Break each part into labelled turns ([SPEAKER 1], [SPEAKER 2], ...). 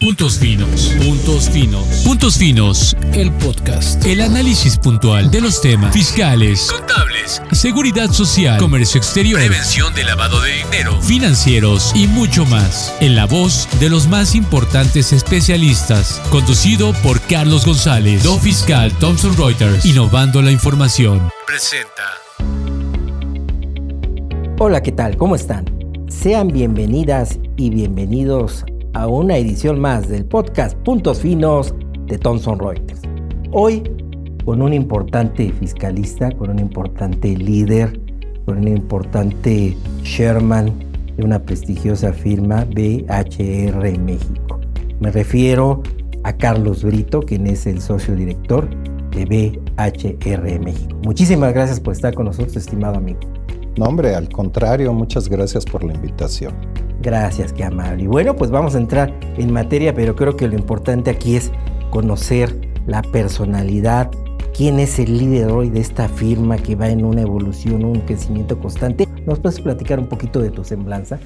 [SPEAKER 1] Puntos finos, puntos finos, puntos finos, el podcast, el análisis puntual de los temas fiscales, contables, seguridad social, comercio exterior, prevención de lavado de dinero, financieros y mucho más, en la voz de los más importantes especialistas, conducido por Carlos González, do fiscal Thomson Reuters, innovando la información. Presenta.
[SPEAKER 2] Hola, ¿qué tal? ¿Cómo están? Sean bienvenidas y bienvenidos a una edición más del podcast Puntos Finos de Thomson Reuters. Hoy con un importante fiscalista, con un importante líder, con un importante Sherman de una prestigiosa firma BHR México. Me refiero a Carlos Brito, quien es el socio director de BHR México. Muchísimas gracias por estar con nosotros, estimado amigo.
[SPEAKER 3] No, hombre, al contrario, muchas gracias por la invitación.
[SPEAKER 2] Gracias, qué amable. Y bueno, pues vamos a entrar en materia, pero creo que lo importante aquí es conocer la personalidad, quién es el líder hoy de esta firma que va en una evolución, un crecimiento constante. ¿Nos puedes platicar un poquito de tu semblanza?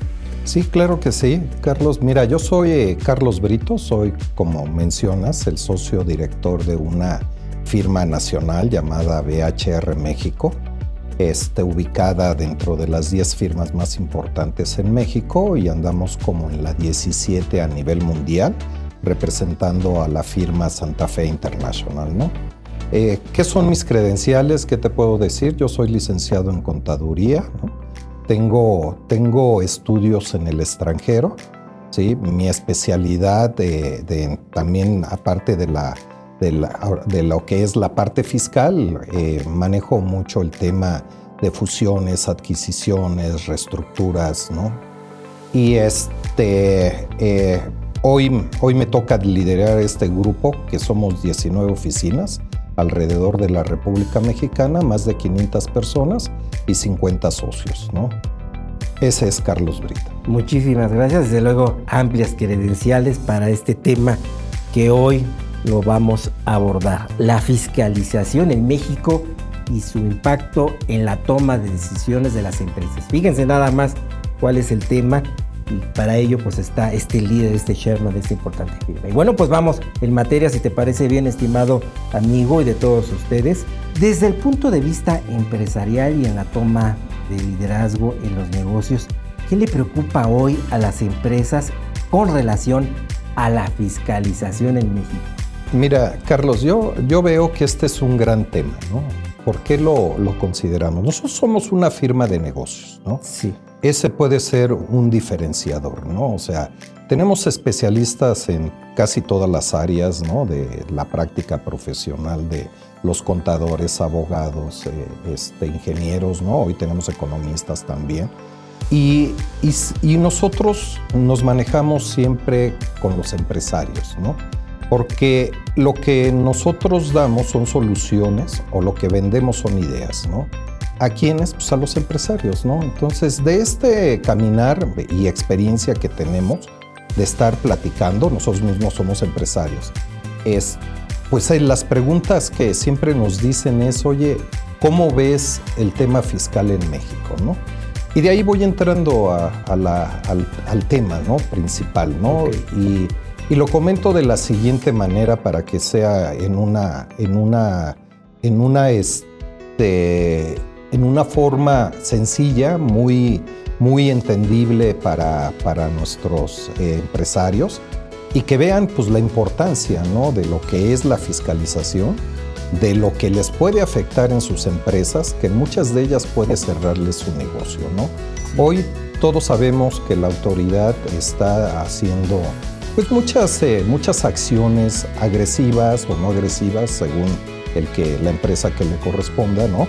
[SPEAKER 3] Sí, claro que sí, Carlos. Mira, yo soy eh, Carlos Brito, soy, como mencionas, el socio director de una firma nacional llamada BHR México este, ubicada dentro de las 10 firmas más importantes en México y andamos como en la 17 a nivel mundial, representando a la firma Santa Fe International. ¿no? Eh, ¿Qué son mis credenciales? ¿Qué te puedo decir? Yo soy licenciado en contaduría, tengo, tengo estudios en el extranjero, ¿sí? mi especialidad de, también aparte de la de, lo que es la parte fiscal, eh, manejo mucho el tema de fusiones, adquisiciones, reestructuras, ¿no? Y este, eh, hoy, hoy me toca liderar este grupo, que somos 19 oficinas alrededor de la República Mexicana, más de 500 personas y 50 socios, ¿no? Ese es Carlos Brita.
[SPEAKER 2] Muchísimas gracias, desde luego amplias credenciales para este tema que hoy lo vamos a abordar. La fiscalización en México y su impacto en la toma de decisiones de las empresas. Fíjense nada más cuál es el tema y para ello pues está este líder, este Sherman de esta importante firma. Y bueno, pues vamos en materia, si te parece bien, estimado amigo y de todos ustedes, desde el punto de vista empresarial y en la toma de liderazgo en los negocios, ¿qué le preocupa hoy a las empresas con relación a la fiscalización en México?
[SPEAKER 3] Mira, Carlos, yo, yo veo que este es un gran tema, ¿no? ¿Por qué lo, lo consideramos? Nosotros somos una firma de negocios, ¿no?
[SPEAKER 2] Sí.
[SPEAKER 3] Ese puede ser un diferenciador, ¿no? O sea, tenemos especialistas en casi todas las áreas, ¿no? De la práctica profesional de los contadores, abogados, eh, este, ingenieros, ¿no? Hoy tenemos economistas también. Y, y, y nosotros nos manejamos siempre con los empresarios, ¿no? Porque lo que nosotros damos son soluciones o lo que vendemos son ideas, ¿no? ¿A quiénes? Pues a los empresarios, ¿no? Entonces, de este caminar y experiencia que tenemos de estar platicando, nosotros mismos somos empresarios, es, pues las preguntas que siempre nos dicen es, oye, ¿cómo ves el tema fiscal en México, ¿no? Y de ahí voy entrando a, al, tema, ¿no? Principal, ¿no? Y y lo comento de la siguiente manera para que sea en una, en una, en una, este, en una forma sencilla, muy, muy entendible para, para nuestros eh, empresarios y que vean pues, la importancia ¿no? de lo que es la fiscalización, de lo que les puede afectar en sus empresas, que muchas de ellas puede cerrarles su negocio. ¿no? Hoy todos sabemos que la autoridad está haciendo pues muchas, eh, muchas acciones agresivas o no agresivas según el que, la empresa que le corresponda, ¿no?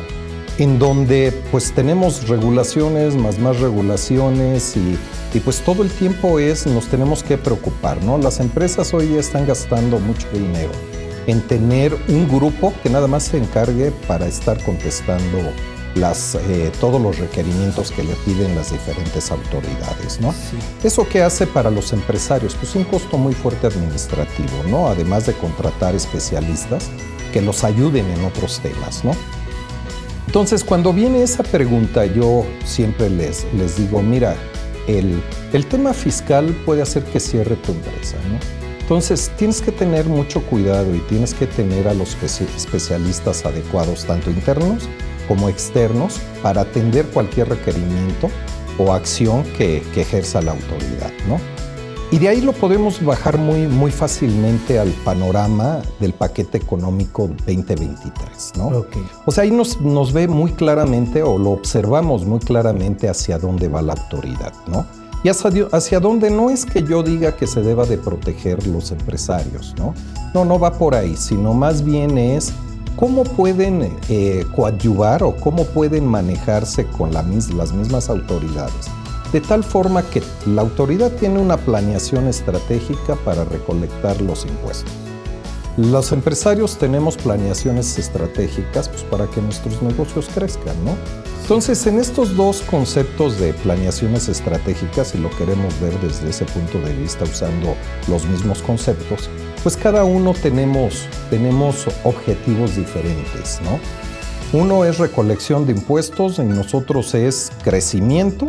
[SPEAKER 3] En donde pues tenemos regulaciones, más más regulaciones y, y pues todo el tiempo es, nos tenemos que preocupar, ¿no? Las empresas hoy están gastando mucho dinero en tener un grupo que nada más se encargue para estar contestando las, eh, todos los requerimientos que le piden las diferentes autoridades. ¿no? ¿Eso qué hace para los empresarios? Pues un costo muy fuerte administrativo, ¿no? además de contratar especialistas que los ayuden en otros temas. ¿no? Entonces, cuando viene esa pregunta, yo siempre les, les digo, mira, el, el tema fiscal puede hacer que cierre tu empresa. ¿no? Entonces tienes que tener mucho cuidado y tienes que tener a los especialistas adecuados, tanto internos como externos, para atender cualquier requerimiento o acción que, ejerza la autoridad. ¿no? Y de ahí lo podemos bajar muy, muy fácilmente al panorama del paquete económico 2023. ¿no? O sea, ahí nos, nos ve muy claramente o lo observamos muy claramente hacia dónde va la autoridad. ¿no? y hacia, dónde no es que yo diga que se deba de proteger los empresarios, ¿no? No, no va por ahí, sino más bien es cómo pueden eh, coadyuvar o cómo pueden manejarse con las mismas autoridades. De tal forma que la autoridad tiene una planeación estratégica para recolectar los impuestos. Los empresarios tenemos planeaciones estratégicas pues, para que nuestros negocios crezcan, ¿no? Entonces, en estos dos conceptos de planeaciones estratégicas, si lo queremos ver desde ese punto de vista usando los mismos conceptos, pues cada uno tenemos, tenemos objetivos diferentes, ¿no? Uno es recolección de impuestos y nosotros es crecimiento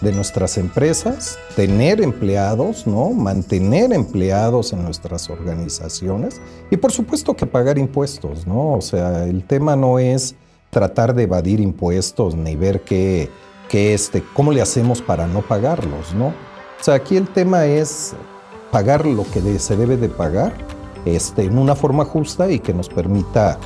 [SPEAKER 3] de nuestras empresas, tener empleados, ¿no? mantener empleados en nuestras organizaciones y por supuesto que pagar impuestos, ¿no? O sea, el tema no es tratar de evadir impuestos ni ver qué, qué este, cómo le hacemos para no pagarlos, ¿no? O sea, aquí el tema es pagar lo que se debe de pagar este, en una forma justa y que nos permita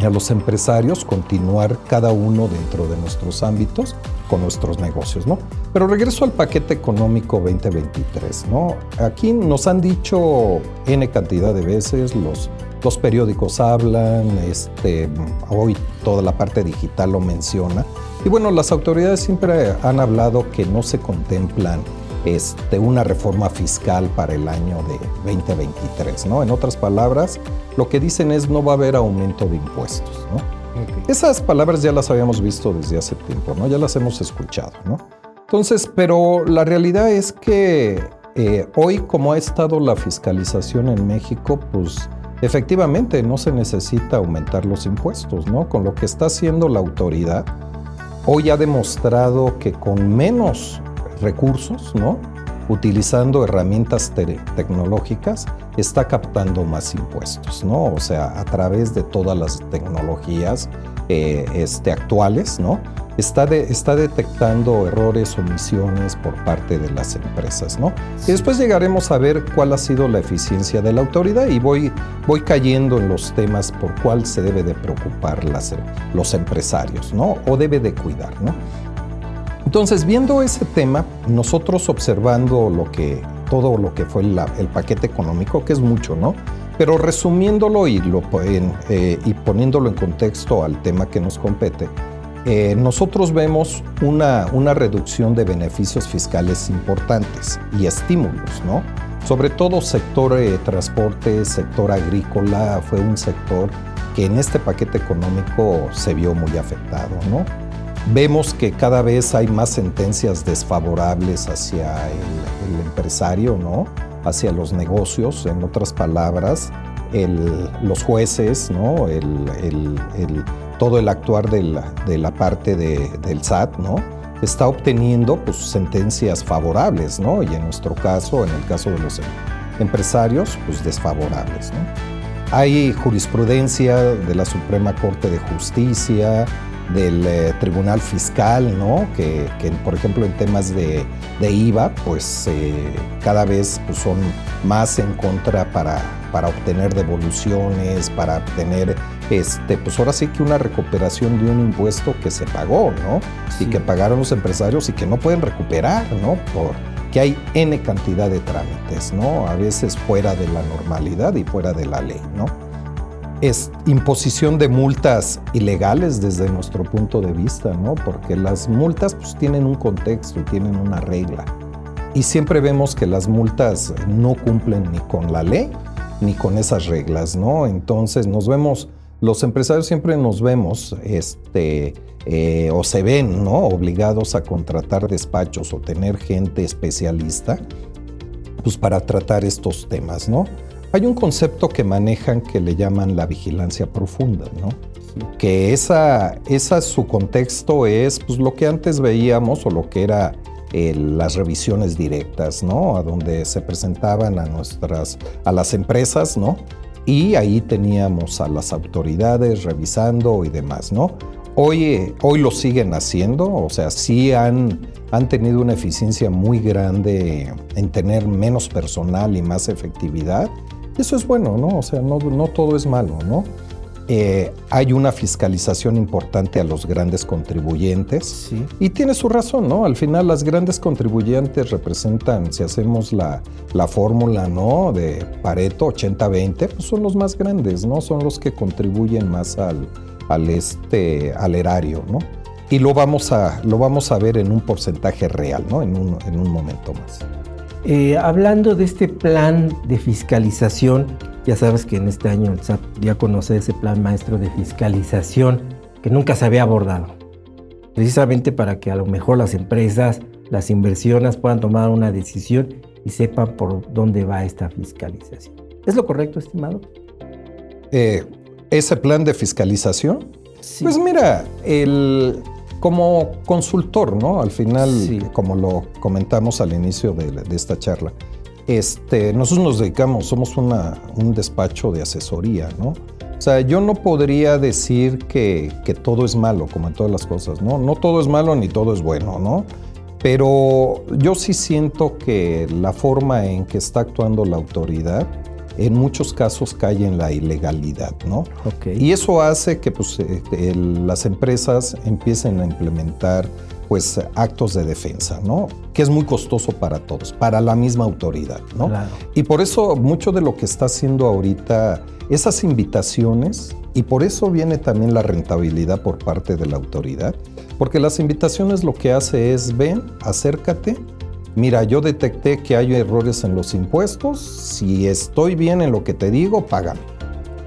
[SPEAKER 3] a los empresarios continuar cada uno dentro de nuestros ámbitos con nuestros negocios, ¿no? Pero regreso al paquete económico 2023, ¿no? Aquí nos han dicho N cantidad de veces, los, los periódicos hablan, este, hoy toda la parte digital lo menciona, y bueno, las autoridades siempre han hablado que no se contemplan este, una reforma fiscal para el año de 2023, ¿no? En otras palabras, lo que dicen es no va a haber aumento de impuestos, ¿no? Esas palabras ya las habíamos visto desde hace tiempo, ¿no? Ya las hemos escuchado, ¿no? Entonces, pero la realidad es que eh, hoy, como ha estado la fiscalización en México, pues efectivamente no se necesita aumentar los impuestos, ¿no? Con lo que está haciendo la autoridad, hoy ha demostrado que con menos recursos, ¿no? utilizando herramientas tecnológicas, está captando más impuestos, ¿no? O sea, a través de todas las tecnologías eh, este, actuales, ¿no? Está, está detectando errores, omisiones por parte de las empresas, ¿no? Y después llegaremos a ver cuál ha sido la eficiencia de la autoridad y voy, voy cayendo en los temas por cuál se debe de preocupar los empresarios, ¿no? O debe de cuidar, ¿no? Entonces, viendo ese tema, nosotros observando lo que, todo lo que fue el paquete económico, que es mucho, ¿no? Pero resumiéndolo y, lo, eh, y poniéndolo en contexto al tema que nos compete, eh, nosotros vemos una, una reducción de beneficios fiscales importantes y estímulos, ¿no? Sobre todo sector de transporte, sector agrícola, fue un sector que en este paquete económico se vio muy afectado, ¿no? Vemos que cada vez hay más sentencias desfavorables hacia el, empresario, ¿no? hacia los negocios, en otras palabras, los jueces, ¿no? todo el actuar de la, parte del SAT, ¿no? está obteniendo pues, sentencias favorables, ¿no? y en nuestro caso, en el caso de los empresarios, pues desfavorables. ¿no? Hay jurisprudencia de la Suprema Corte de Justicia, del eh, Tribunal Fiscal, ¿no? Que, por ejemplo en temas de, IVA, pues eh, cada vez pues, son más en contra para, para obtener devoluciones, para obtener, este, pues ahora sí que una recuperación de un impuesto que se pagó, ¿no? Y que pagaron los empresarios y que no pueden recuperar, ¿no? Porque hay N cantidad de trámites, ¿no? A veces fuera de la normalidad y fuera de la ley, ¿no? es imposición de multas ilegales desde nuestro punto de vista, ¿no? Porque las multas pues, tienen un contexto y tienen una regla. Y siempre vemos que las multas no cumplen ni con la ley ni con esas reglas, ¿no? Entonces nos vemos, los empresarios siempre nos vemos, este, eh, o se ven, ¿no? Obligados a contratar despachos o tener gente especialista, pues para tratar estos temas, ¿no? Hay un concepto que manejan que le llaman la vigilancia profunda, ¿no? Que esa, esa su contexto es pues, lo que antes veíamos o lo que era las revisiones directas, ¿no? A donde se presentaban a nuestras, a las empresas, ¿no? Y ahí teníamos a las autoridades revisando y demás, ¿no? Hoy, hoy lo siguen haciendo, o sea, sí han, han tenido una eficiencia muy grande en tener menos personal y más efectividad. Eso es bueno, ¿no? O sea, no, no todo es malo, ¿no? Eh, hay una fiscalización importante a los grandes contribuyentes. Y tiene su razón, ¿no? Al final las grandes contribuyentes representan, si hacemos la, la fórmula, ¿no? De Pareto 80-20, pues son los más grandes, ¿no? Son los que contribuyen más al, al, este, al erario, ¿no? Y lo vamos, a, lo vamos a ver en un porcentaje real, ¿no? En un, en un momento más.
[SPEAKER 2] Eh, hablando de este plan de fiscalización, ya sabes que en este año el SAT ya conoce ese plan maestro de fiscalización que nunca se había abordado. Precisamente para que a lo mejor las empresas, las inversiones puedan tomar una decisión y sepan por dónde va esta fiscalización. ¿Es lo correcto, estimado?
[SPEAKER 3] Eh, ese plan de fiscalización. Pues mira, el, como consultor, ¿no? Al final, como lo comentamos al inicio de, esta charla, este, nosotros nos dedicamos, somos una, un despacho de asesoría, ¿no? O sea, yo no podría decir que, que, todo es malo, como en todas las cosas, ¿no? No todo es malo ni todo es bueno, ¿no? Pero yo sí siento que la forma en que está actuando la autoridad en muchos casos cae en la ilegalidad, ¿no? Y eso hace que pues, este, las empresas empiecen a implementar pues actos de defensa, ¿no? Que es muy costoso para todos, para la misma autoridad, ¿no? Y por eso mucho de lo que está haciendo ahorita esas invitaciones, y por eso viene también la rentabilidad por parte de la autoridad, porque las invitaciones lo que hace es, ven, acércate, mira, yo detecté que hay errores en los impuestos, si estoy bien en lo que te digo, págame,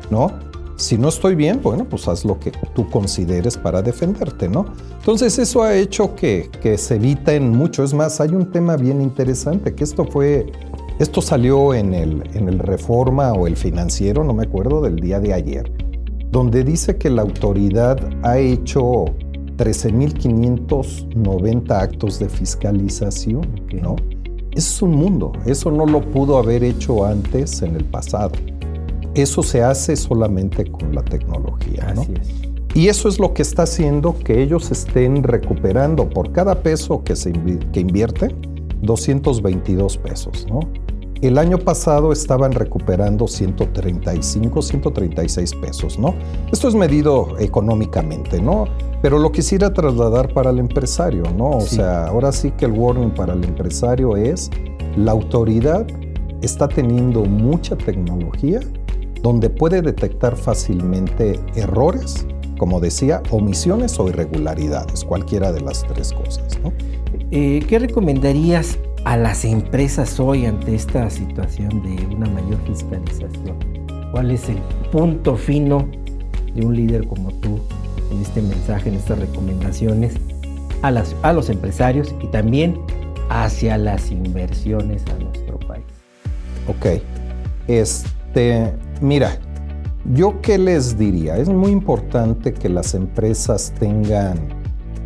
[SPEAKER 3] ¿no? Si no estoy bien, bueno, pues haz lo que tú consideres para defenderte, ¿no? Entonces eso ha hecho que, que se eviten mucho. Es más, hay un tema bien interesante, que esto fue, esto salió en el, en el Reforma o el Financiero, no me acuerdo, del día de ayer, donde dice que la autoridad ha hecho 13.590 actos de fiscalización, ¿no? Eso es un mundo, eso no lo pudo haber hecho antes en el pasado. Eso se hace solamente con la tecnología, ¿no? Y eso es lo que está haciendo que ellos estén recuperando por cada peso que, se que invierte, 222 pesos, ¿no? El año pasado estaban recuperando 135, 136 pesos, ¿no? Esto es medido económicamente, ¿no? Pero lo quisiera trasladar para el empresario, ¿no? O sea, ahora sí que el warning para el empresario es la autoridad está teniendo mucha tecnología donde puede detectar fácilmente errores, como decía, omisiones o irregularidades, cualquiera de las tres cosas, ¿no?
[SPEAKER 2] Eh, ¿Qué recomendarías a las empresas hoy ante esta situación de una mayor fiscalización? ¿Cuál es el punto fino de un líder como tú en este mensaje, en estas recomendaciones a, las, a los empresarios y también hacia las inversiones a nuestro país?
[SPEAKER 3] Ok. Este, mira, yo qué les diría, es muy importante que las empresas tengan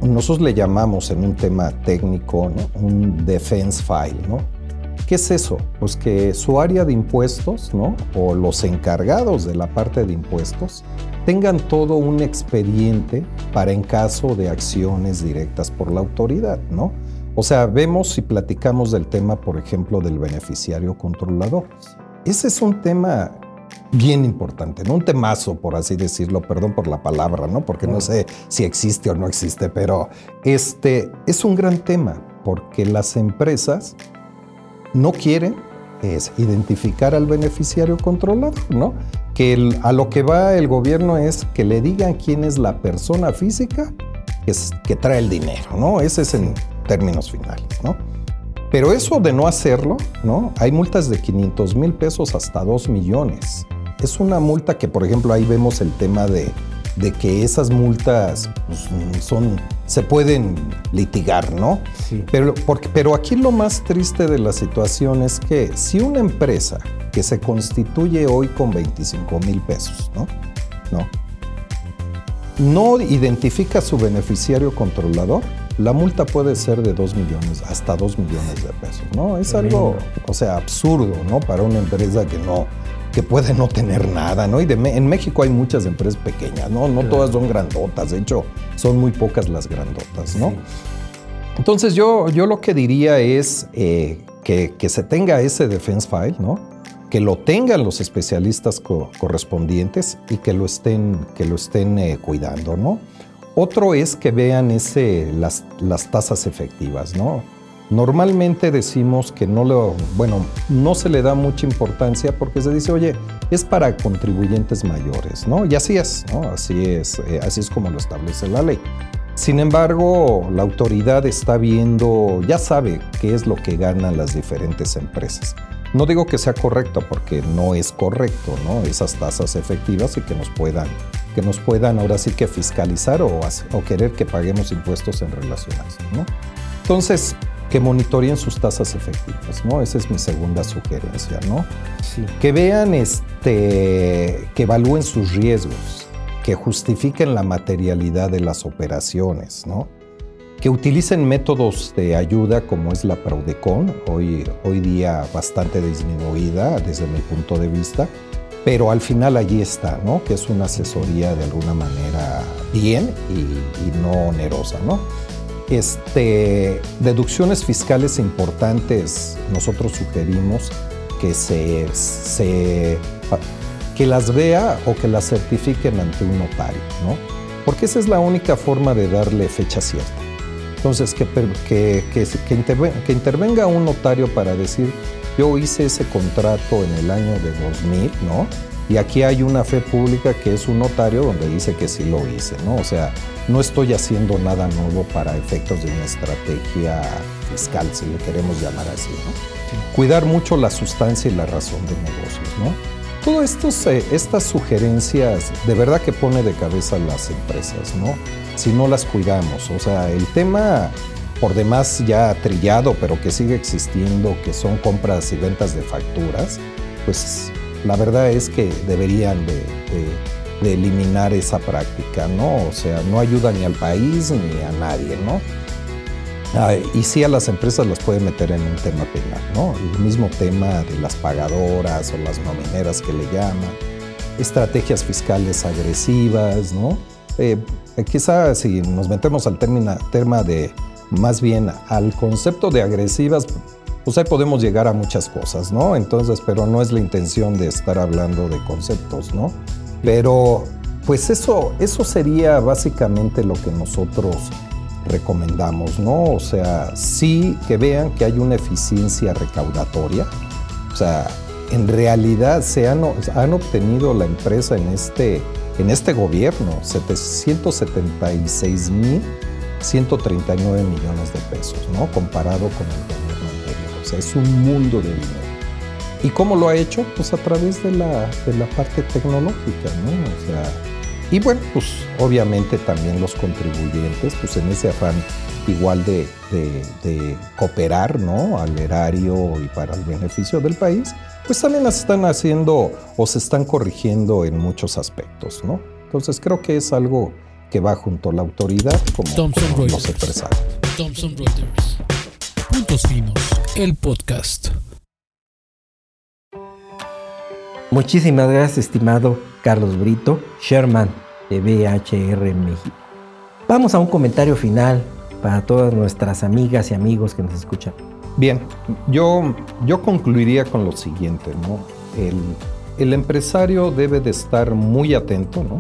[SPEAKER 3] nosotros le llamamos en un tema técnico un defense file, ¿no? ¿Qué es eso? Pues que su área de impuestos, ¿no? O los encargados de la parte de impuestos tengan todo un expediente para en caso de acciones directas por la autoridad, ¿no? O sea, vemos y platicamos del tema, por ejemplo, del beneficiario controlador. Ese es un tema bien importante, ¿no? Un temazo, por así decirlo, perdón por la palabra, ¿no? Porque no sé si existe o no existe, pero este es un gran tema, porque las empresas no quieren es identificar al beneficiario controlador, ¿no? Que a lo que va el gobierno es que le digan quién es la persona física que, que trae el dinero, ¿no? Ese es en términos finales, ¿no? Pero eso de no hacerlo, ¿no? Hay multas de 500 mil pesos hasta 2 millones es una multa que, por ejemplo, ahí vemos el tema de, que esas multas pues, son, se pueden litigar, ¿no? Sí. Pero, porque, pero aquí lo más triste de la situación es que si una empresa que se constituye hoy con 25 mil pesos, ¿no? ¿no? No identifica a su beneficiario controlador, la multa puede ser de 2 millones, hasta 2 millones de pesos, ¿no? Es algo, o sea, absurdo, ¿no? Para una empresa que no, que puede no tener nada, ¿no? Y en México hay muchas empresas pequeñas, ¿no? No todas son grandotas, de hecho, son muy pocas las grandotas, ¿no? Entonces yo, yo lo que diría es eh, que, que, se tenga ese defense file, ¿no? Que lo tengan los especialistas correspondientes y que lo estén, que lo estén eh, cuidando, ¿no? Otro es que vean ese, las, las tasas efectivas, ¿no? Normalmente decimos que no lo, bueno, no se le da mucha importancia porque se dice, oye, es para contribuyentes mayores, ¿no? Y así es, ¿no? Así es, eh, así es como lo establece la ley. Sin embargo, la autoridad está viendo, ya sabe qué es lo que ganan las diferentes empresas. No digo que sea correcto porque no es correcto, ¿no? Esas tasas efectivas y que nos puedan, que nos puedan ahora sí que fiscalizar o, o querer que paguemos impuestos en relación ¿no? Entonces, que monitoreen sus tasas efectivas, ¿no? Esa es mi segunda sugerencia, ¿no? Sí. Que vean, este, que evalúen sus riesgos, que justifiquen la materialidad de las operaciones, ¿no? Que utilicen métodos de ayuda como es la Prodecon, hoy, hoy día bastante disminuida desde mi punto de vista, pero al final allí está, ¿no? Que es una asesoría de alguna manera bien y, y no onerosa, ¿no? Este, deducciones fiscales importantes, nosotros sugerimos que, se, se, que las vea o que las certifiquen ante un notario, ¿no? Porque esa es la única forma de darle fecha cierta. Entonces, que, que, que, intervenga, que intervenga un notario para decir, yo hice ese contrato en el año de 2000, ¿no? Y aquí hay una fe pública que es un notario donde dice que sí lo hice, ¿no? O sea, no estoy haciendo nada nuevo para efectos de una estrategia fiscal, si le queremos llamar así, ¿no? Cuidar mucho la sustancia y la razón de negocios, ¿no? Todas eh, estas sugerencias de verdad que pone de cabeza a las empresas, ¿no? Si no las cuidamos, o sea, el tema por demás ya trillado, pero que sigue existiendo, que son compras y ventas de facturas, pues la verdad es que deberían de, eliminar esa práctica, ¿no? O sea, no ayuda ni al país ni a nadie, ¿no? y sí a las empresas las puede meter en un tema penal, ¿no? El mismo tema de las pagadoras o las nomineras que le llaman, estrategias fiscales agresivas, ¿no? Eh, quizá si nos metemos al tema de, más bien al concepto de agresivas, pues ahí podemos llegar a muchas cosas, ¿no? Entonces, pero no es la intención de estar hablando de conceptos, ¿no? Pero, pues eso, eso sería básicamente lo que nosotros recomendamos, ¿no? O sea, sí que vean que hay una eficiencia recaudatoria, o sea, en realidad se han, han obtenido la empresa en este, en este gobierno 776 mil 139 millones de pesos, ¿no? Comparado con el gobierno es un mundo de dinero. ¿Y cómo lo ha hecho? Pues a través de la, de la parte tecnológica, ¿no? O sea, y bueno, pues obviamente también los contribuyentes, pues en ese afán igual de, de, cooperar, ¿no? Al erario y para el beneficio del país, pues también las están haciendo o se están corrigiendo en muchos aspectos, ¿no? Entonces creo que es algo que va junto a la autoridad como, como los empresarios. Thompson Reuters.
[SPEAKER 1] Puntos Finos, el podcast.
[SPEAKER 2] Muchísimas gracias, estimado Carlos Brito, Sherman de BHR México. Vamos a un comentario final para todas nuestras amigas y amigos que nos escuchan.
[SPEAKER 3] Bien, yo, yo concluiría con lo siguiente, ¿no? El, el empresario debe de estar muy atento, ¿no?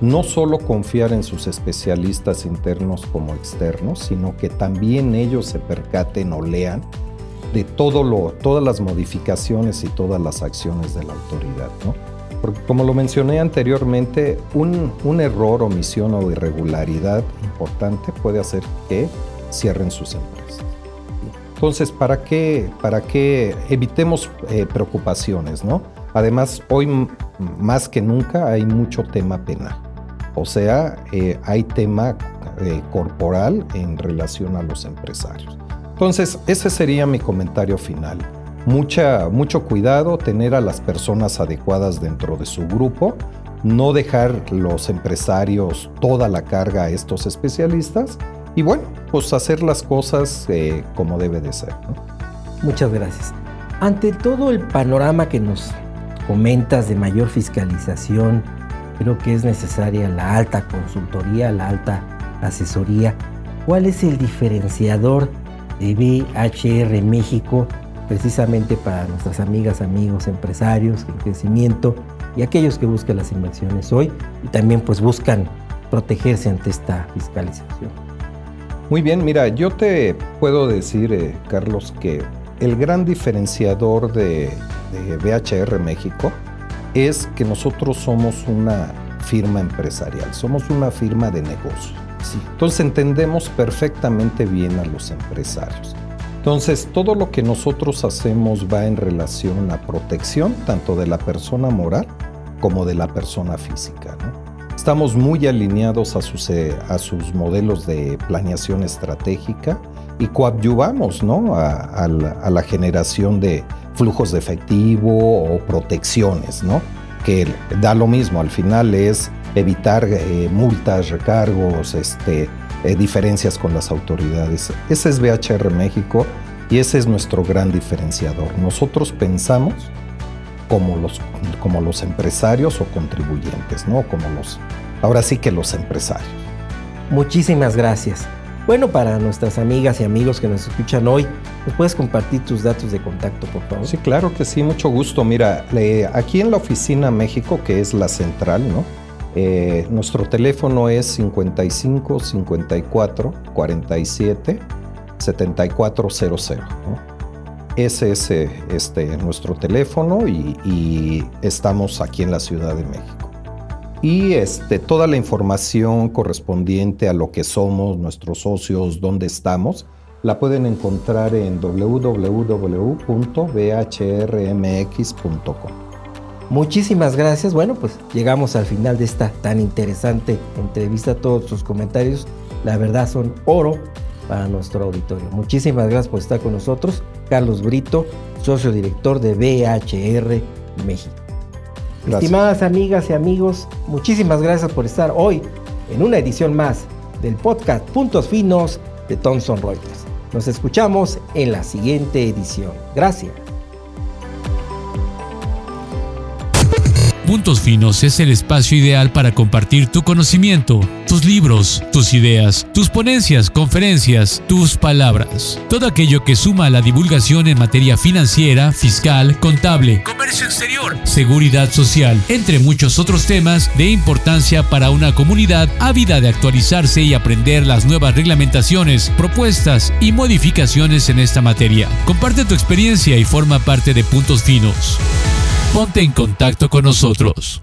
[SPEAKER 3] No solo confiar en sus especialistas internos como externos, sino que también ellos se percaten o lean de todo lo, todas las modificaciones y todas las acciones de la autoridad. ¿no? Porque como lo mencioné anteriormente, un, un, error, omisión o irregularidad importante puede hacer que cierren sus empresas. Entonces, ¿para qué, para qué evitemos eh, preocupaciones? ¿no? Además, hoy más que nunca hay mucho tema penal. O sea, eh, hay tema eh, corporal en relación a los empresarios. Entonces, ese sería mi comentario final. Mucha, mucho cuidado, tener a las personas adecuadas dentro de su grupo, no dejar los empresarios toda la carga a estos especialistas y bueno, pues hacer las cosas eh, como debe de ser.
[SPEAKER 2] Muchas gracias. Ante todo el panorama que nos comentas de mayor fiscalización, creo que es necesaria la alta consultoría, la alta asesoría. ¿Cuál es el diferenciador de BHR México precisamente para nuestras amigas, amigos, empresarios en crecimiento y aquellos que buscan las inversiones hoy y también pues buscan protegerse ante esta fiscalización?
[SPEAKER 3] Muy bien, mira, yo te puedo decir, eh, Carlos, que el gran diferenciador de, de BHR México es que nosotros somos una firma empresarial, somos una firma de negocio. Entonces entendemos perfectamente bien a los empresarios. Entonces todo lo que nosotros hacemos va en relación a protección tanto de la persona moral como de la persona física. Estamos muy alineados a sus, eh, a sus modelos de planeación estratégica y coadyuvamos ¿no? a, la, generación de flujos de efectivo o protecciones, ¿no? que da lo mismo, al final es evitar eh, multas, recargos, este, eh, diferencias con las autoridades. Ese es BHR México y ese es nuestro gran diferenciador. Nosotros pensamos como los, como los empresarios o contribuyentes, ¿no? Como los, ahora sí que los empresarios.
[SPEAKER 2] Muchísimas gracias. Bueno, para nuestras amigas y amigos que nos escuchan hoy, ¿nos puedes compartir tus datos de contacto, por favor?
[SPEAKER 3] Sí, claro que sí, mucho gusto. Mira, aquí en la oficina México, que es la central, ¿no? Eh, nuestro teléfono es 55 54 47 7400. Ese es este, nuestro teléfono y, estamos aquí en la Ciudad de México. Y este, toda la información correspondiente a lo que somos, nuestros socios, dónde estamos, la pueden encontrar en www.bhrmx.com.
[SPEAKER 2] Muchísimas gracias. Bueno, pues llegamos al final de esta tan interesante entrevista. Todos sus comentarios, la verdad, son oro para nuestro auditorio. Muchísimas gracias por estar con nosotros. Carlos Brito, socio director de BHR México. Estimadas amigas y amigos, muchísimas gracias por estar hoy en una edición más del podcast Puntos Finos de Thomson Reuters. Nos escuchamos en la siguiente edición. Gracias.
[SPEAKER 1] Puntos Finos es el espacio ideal para compartir tu conocimiento, tus libros, tus ideas, tus ponencias, conferencias, tus palabras. Todo aquello que suma a la divulgación en materia financiera, fiscal, contable, comercio exterior, seguridad social, entre muchos otros temas de importancia para una comunidad ávida de actualizarse y aprender las nuevas reglamentaciones, propuestas y modificaciones en esta materia. Comparte tu experiencia y forma parte de Puntos Finos. Ponte en contacto con nosotros.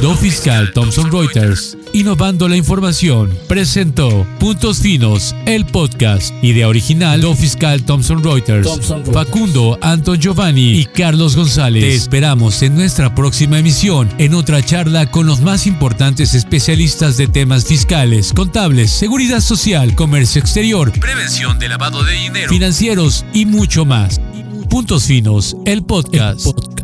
[SPEAKER 1] Do Fiscal Thomson Reuters, innovando la información, presentó Puntos Finos, el podcast. Idea original Do Fiscal Thomson Reuters, Facundo, Anton Giovanni y Carlos González. Te esperamos en nuestra próxima emisión, en otra charla con los más importantes especialistas de temas fiscales, contables, seguridad social, comercio exterior, prevención de lavado de dinero, financieros y mucho más. Puntos Finos, el podcast.